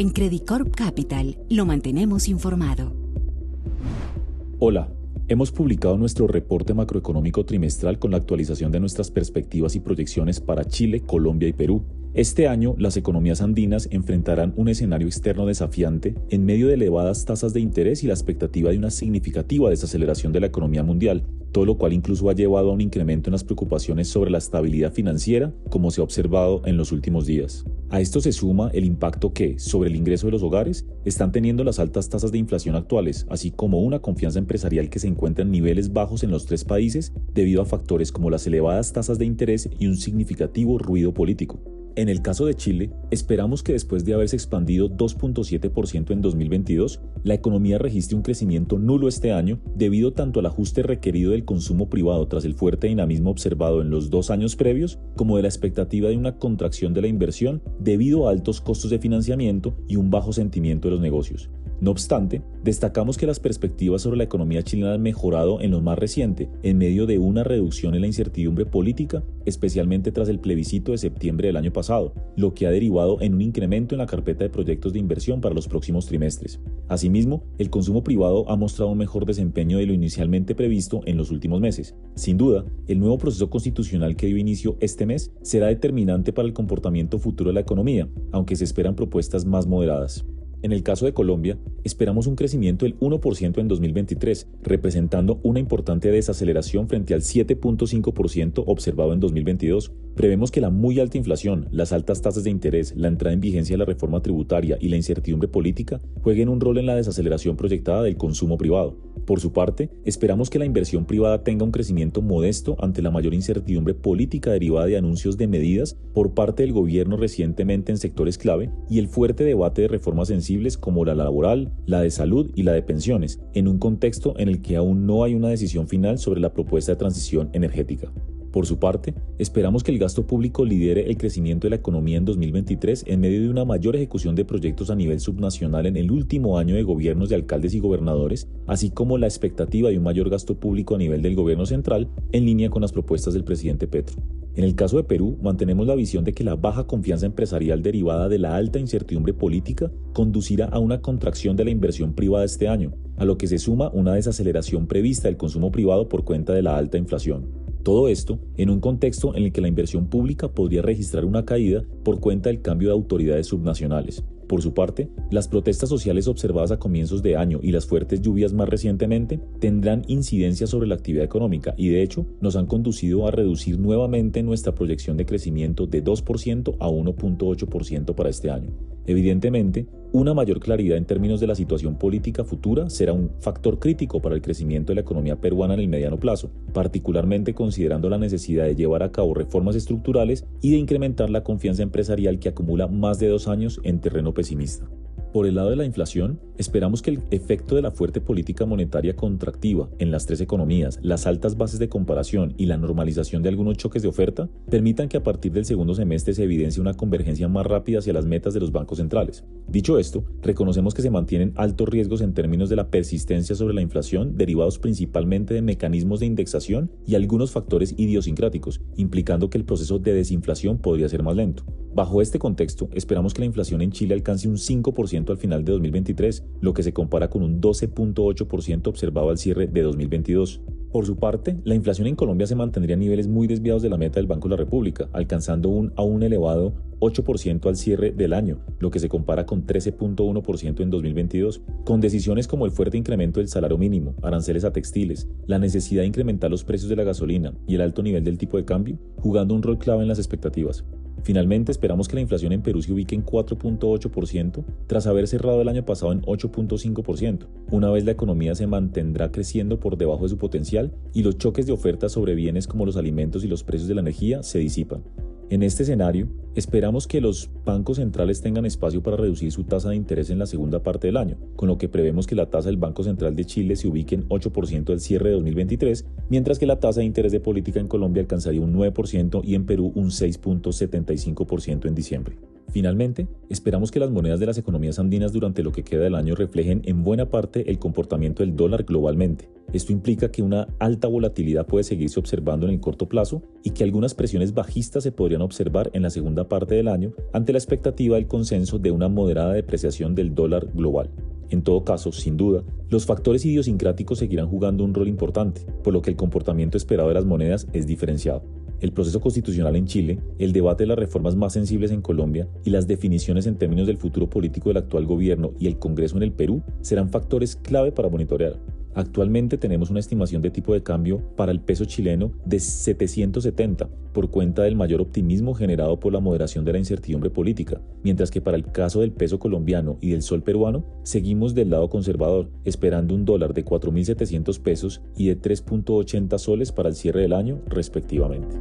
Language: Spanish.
En Credit Corp Capital lo mantenemos informado. Hola, hemos publicado nuestro reporte macroeconómico trimestral con la actualización de nuestras perspectivas y proyecciones para Chile, Colombia y Perú este año, las economías andinas enfrentarán un escenario externo desafiante en medio de elevadas tasas de interés y la expectativa de una significativa desaceleración de la economía mundial, todo lo cual incluso ha llevado a un incremento en las preocupaciones sobre la estabilidad financiera, como se ha observado en los últimos días. A esto se suma el impacto que, sobre el ingreso de los hogares, están teniendo las altas tasas de inflación actuales, así como una confianza empresarial que se encuentra en niveles bajos en los tres países debido a factores como las elevadas tasas de interés y un significativo ruido político. En el caso de Chile, esperamos que después de haberse expandido 2.7% en 2022, la economía registre un crecimiento nulo este año debido tanto al ajuste requerido del consumo privado tras el fuerte dinamismo observado en los dos años previos, como de la expectativa de una contracción de la inversión debido a altos costos de financiamiento y un bajo sentimiento de los negocios. No obstante, destacamos que las perspectivas sobre la economía chilena han mejorado en lo más reciente, en medio de una reducción en la incertidumbre política, especialmente tras el plebiscito de septiembre del año pasado, lo que ha derivado en un incremento en la carpeta de proyectos de inversión para los próximos trimestres. Asimismo, el consumo privado ha mostrado un mejor desempeño de lo inicialmente previsto en los últimos meses. Sin duda, el nuevo proceso constitucional que dio inicio este mes será determinante para el comportamiento futuro de la economía, aunque se esperan propuestas más moderadas. En el caso de Colombia, esperamos un crecimiento del 1% en 2023, representando una importante desaceleración frente al 7.5% observado en 2022. Prevemos que la muy alta inflación, las altas tasas de interés, la entrada en vigencia de la reforma tributaria y la incertidumbre política jueguen un rol en la desaceleración proyectada del consumo privado. Por su parte, esperamos que la inversión privada tenga un crecimiento modesto ante la mayor incertidumbre política derivada de anuncios de medidas por parte del gobierno recientemente en sectores clave y el fuerte debate de reformas como la laboral, la de salud y la de pensiones, en un contexto en el que aún no hay una decisión final sobre la propuesta de transición energética. Por su parte, esperamos que el gasto público lidere el crecimiento de la economía en 2023 en medio de una mayor ejecución de proyectos a nivel subnacional en el último año de gobiernos de alcaldes y gobernadores, así como la expectativa de un mayor gasto público a nivel del gobierno central en línea con las propuestas del presidente Petro. En el caso de Perú, mantenemos la visión de que la baja confianza empresarial derivada de la alta incertidumbre política conducirá a una contracción de la inversión privada este año, a lo que se suma una desaceleración prevista del consumo privado por cuenta de la alta inflación. Todo esto en un contexto en el que la inversión pública podría registrar una caída por cuenta del cambio de autoridades subnacionales. Por su parte, las protestas sociales observadas a comienzos de año y las fuertes lluvias más recientemente tendrán incidencia sobre la actividad económica y de hecho nos han conducido a reducir nuevamente nuestra proyección de crecimiento de 2% a 1.8% para este año. Evidentemente, una mayor claridad en términos de la situación política futura será un factor crítico para el crecimiento de la economía peruana en el mediano plazo, particularmente considerando la necesidad de llevar a cabo reformas estructurales y de incrementar la confianza empresarial que acumula más de dos años en terreno pesimista. Por el lado de la inflación, esperamos que el efecto de la fuerte política monetaria contractiva en las tres economías, las altas bases de comparación y la normalización de algunos choques de oferta permitan que a partir del segundo semestre se evidencie una convergencia más rápida hacia las metas de los bancos centrales. Dicho esto, reconocemos que se mantienen altos riesgos en términos de la persistencia sobre la inflación derivados principalmente de mecanismos de indexación y algunos factores idiosincráticos, implicando que el proceso de desinflación podría ser más lento. Bajo este contexto, esperamos que la inflación en Chile alcance un 5% al final de 2023, lo que se compara con un 12.8% observado al cierre de 2022. Por su parte, la inflación en Colombia se mantendría a niveles muy desviados de la meta del Banco de la República, alcanzando un aún elevado 8% al cierre del año, lo que se compara con 13.1% en 2022, con decisiones como el fuerte incremento del salario mínimo, aranceles a textiles, la necesidad de incrementar los precios de la gasolina y el alto nivel del tipo de cambio, jugando un rol clave en las expectativas. Finalmente, esperamos que la inflación en Perú se ubique en 4.8% tras haber cerrado el año pasado en 8.5%. Una vez la economía se mantendrá creciendo por debajo de su potencial y los choques de oferta sobre bienes como los alimentos y los precios de la energía se disipan. En este escenario, esperamos que los bancos centrales tengan espacio para reducir su tasa de interés en la segunda parte del año, con lo que prevemos que la tasa del Banco Central de Chile se ubique en 8% al cierre de 2023, mientras que la tasa de interés de política en Colombia alcanzaría un 9% y en Perú un 6.75% en diciembre. Finalmente, esperamos que las monedas de las economías andinas durante lo que queda del año reflejen en buena parte el comportamiento del dólar globalmente. Esto implica que una alta volatilidad puede seguirse observando en el corto plazo y que algunas presiones bajistas se podrían observar en la segunda parte del año ante la expectativa del consenso de una moderada depreciación del dólar global. En todo caso, sin duda, los factores idiosincráticos seguirán jugando un rol importante, por lo que el comportamiento esperado de las monedas es diferenciado el proceso constitucional en Chile, el debate de las reformas más sensibles en Colombia y las definiciones en términos del futuro político del actual gobierno y el Congreso en el Perú serán factores clave para monitorear. Actualmente tenemos una estimación de tipo de cambio para el peso chileno de 770 por cuenta del mayor optimismo generado por la moderación de la incertidumbre política, mientras que para el caso del peso colombiano y del sol peruano seguimos del lado conservador, esperando un dólar de 4.700 pesos y de 3.80 soles para el cierre del año respectivamente.